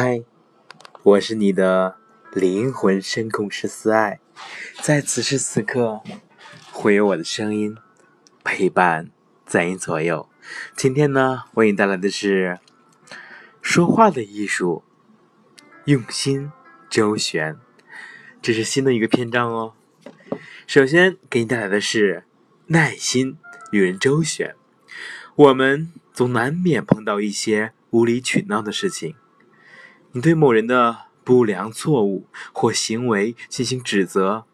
嗨，我是你的灵魂声控师思爱，在此时此刻，会有我的声音陪伴在你左右。今天呢，为你带来的是说话的艺术，用心周旋，这是新的一个篇章哦。首先给你带来的是耐心与人周旋。我们总难免碰到一些无理取闹的事情。你对某人的不良错误或行为进行指责，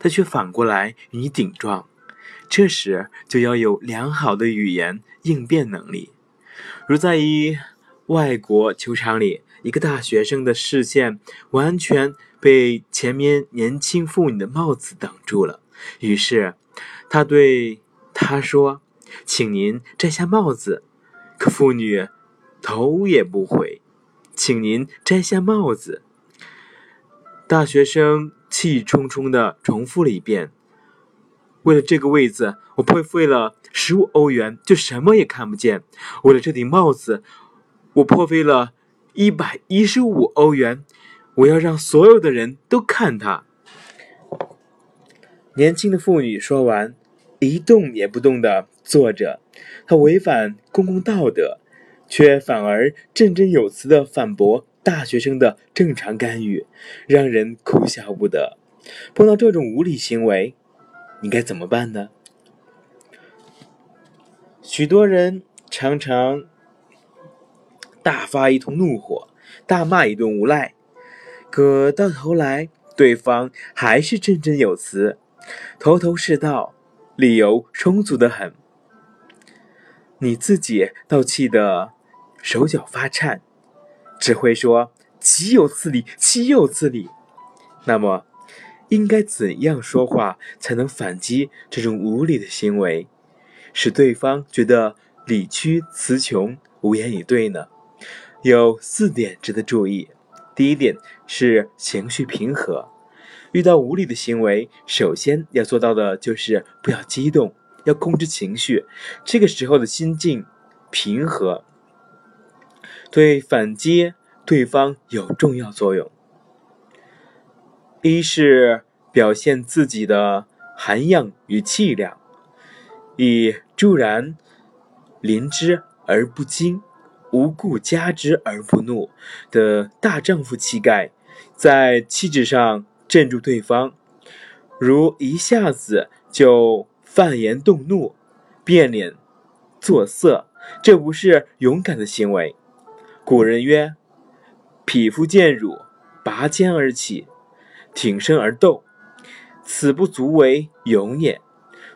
他却反过来与你顶撞，这时就要有良好的语言应变能力。如在一外国球场里，一个大学生的视线完全被前面年轻妇女的帽子挡住了，于是他对他说：“请您摘下帽子。”可妇女。头也不回，请您摘下帽子。大学生气冲冲的重复了一遍：“为了这个位子，我破费了十五欧元，就什么也看不见；为了这顶帽子，我破费了一百一十五欧元，我要让所有的人都看它。”年轻的妇女说完，一动也不动的坐着，她违反公共道德。却反而振振有词的反驳大学生的正常干预，让人哭笑不得。碰到这种无理行为，你该怎么办呢？许多人常常大发一通怒火，大骂一顿无赖，可到头来对方还是振振有词，头头是道，理由充足的很。你自己倒气得手脚发颤，只会说“岂有此理，岂有此理”。那么，应该怎样说话才能反击这种无理的行为，使对方觉得理屈词穷、无言以对呢？有四点值得注意。第一点是情绪平和，遇到无理的行为，首先要做到的就是不要激动。要控制情绪，这个时候的心境平和，对反击对方有重要作用。一是表现自己的涵养与气量，以助然临之而不惊，无故加之而不怒的大丈夫气概，在气质上镇住对方，如一下子就。犯言动怒，变脸作色，这不是勇敢的行为。古人曰：“匹夫见辱，拔剑而起，挺身而斗，此不足为勇也。”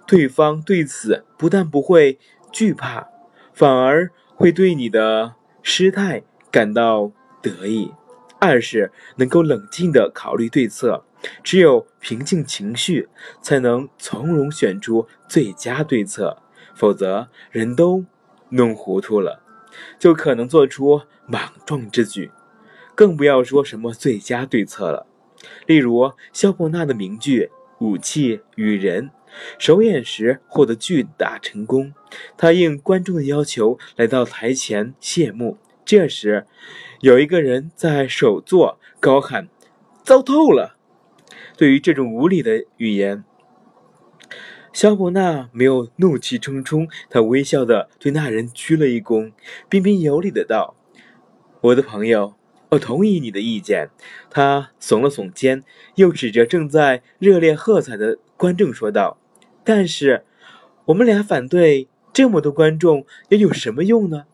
对方对此不但不会惧怕，反而会对你的失态感到得意。二是能够冷静地考虑对策。只有平静情绪，才能从容选出最佳对策。否则，人都弄糊涂了，就可能做出莽撞之举，更不要说什么最佳对策了。例如，肖伯纳的名句“武器与人”，首演时获得巨大成功。他应观众的要求来到台前谢幕，这时，有一个人在首座高喊：“糟透了！”对于这种无理的语言，肖伯纳没有怒气冲冲，他微笑的对那人鞠了一躬，彬彬有礼的道：“我的朋友，我同意你的意见。”他耸了耸肩，又指着正在热烈喝彩的观众说道：“但是，我们俩反对这么多观众，又有什么用呢？”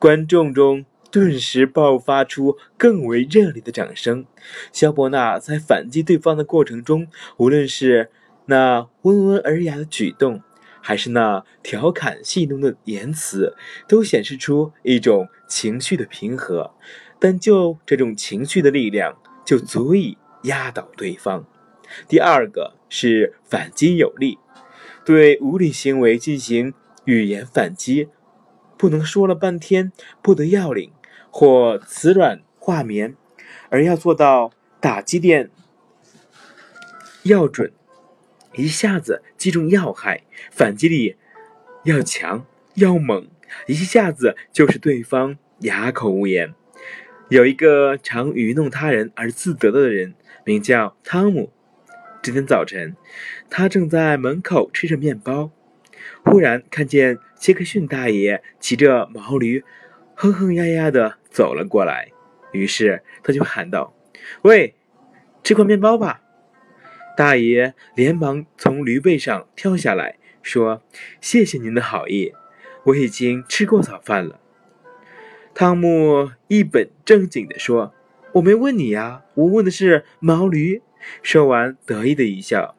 观众中。顿时爆发出更为热烈的掌声。肖伯纳在反击对方的过程中，无论是那温文尔雅的举动，还是那调侃戏弄的言辞，都显示出一种情绪的平和。但就这种情绪的力量，就足以压倒对方。第二个是反击有力，对无理行为进行语言反击，不能说了半天不得要领。或辞软化绵，而要做到打击点要准，一下子击中要害，反击力要强要猛，一下子就使对方哑口无言。有一个常愚弄他人而自得的人，名叫汤姆。这天早晨，他正在门口吃着面包，忽然看见杰克逊大爷骑着毛驴，哼哼呀呀的走了过来。于是他就喊道：“喂，吃块面包吧！”大爷连忙从驴背上跳下来，说：“谢谢您的好意，我已经吃过早饭了。”汤姆一本正经地说：“我没问你呀，我问的是毛驴。”说完，得意的一笑。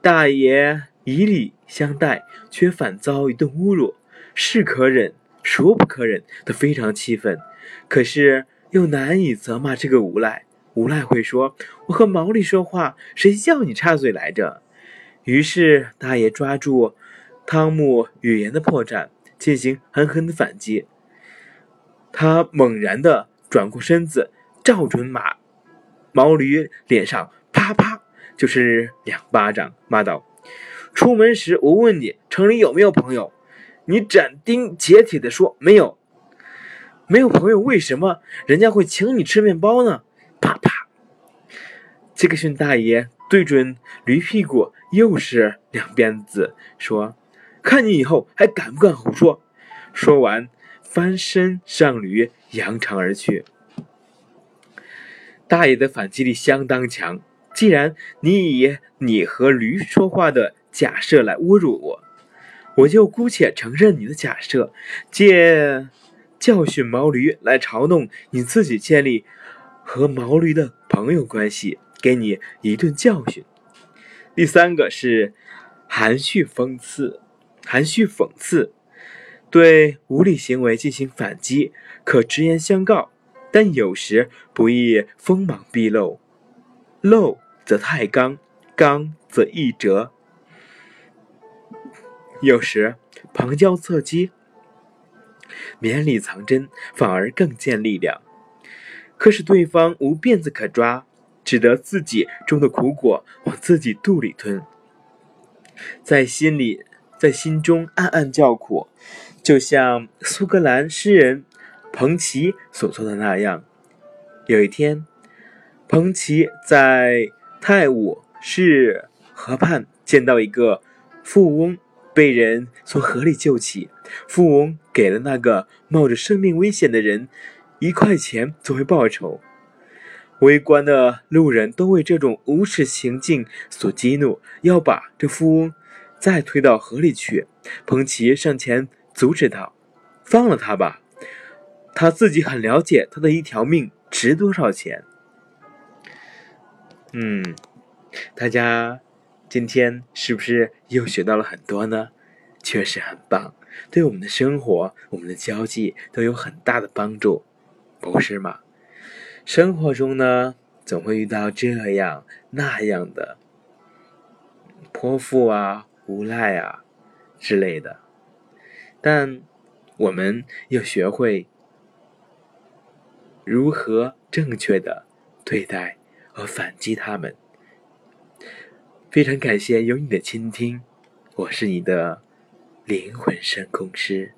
大爷以礼相待，却反遭一顿侮辱，是可忍，孰不可忍？他非常气愤，可是又难以责骂这个无赖。无赖会说：“我和毛驴说话，谁叫你插嘴来着？”于是大爷抓住汤姆语言的破绽，进行狠狠的反击。他猛然的转过身子，照准马毛驴脸上。啪啪，就是两巴掌，骂道：“出门时我问你城里有没有朋友，你斩钉截铁地说没有。没有朋友，为什么人家会请你吃面包呢？”啪啪，杰克逊大爷对准驴屁股又是两鞭子，说：“看你以后还敢不敢胡说！”说完，翻身上驴，扬长而去。大爷的反击力相当强。既然你以你和驴说话的假设来侮辱我，我就姑且承认你的假设，借教训毛驴来嘲弄你自己建立和毛驴的朋友关系，给你一顿教训。第三个是含蓄讽刺，含蓄讽刺，对无理行为进行反击，可直言相告，但有时不宜锋芒毕露，露。则太刚，刚则易折。有时旁敲侧击，绵里藏针，反而更见力量。可使对方无辫子可抓，只得自己种的苦果往自己肚里吞，在心里，在心中暗暗叫苦，就像苏格兰诗人彭奇所做的那样。有一天，彭奇在。泰晤士河畔见到一个富翁被人从河里救起，富翁给了那个冒着生命危险的人一块钱作为报酬。围观的路人都为这种无耻行径所激怒，要把这富翁再推到河里去。彭奇上前阻止道：“放了他吧，他自己很了解他的一条命值多少钱。”嗯，大家今天是不是又学到了很多呢？确实很棒，对我们的生活、我们的交际都有很大的帮助，不是吗？生活中呢，总会遇到这样那样的泼妇啊、无赖啊之类的，但我们要学会如何正确的对待。和反击他们。非常感谢有你的倾听，我是你的灵魂深空师，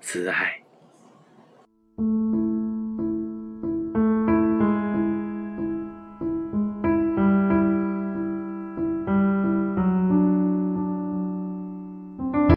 子爱。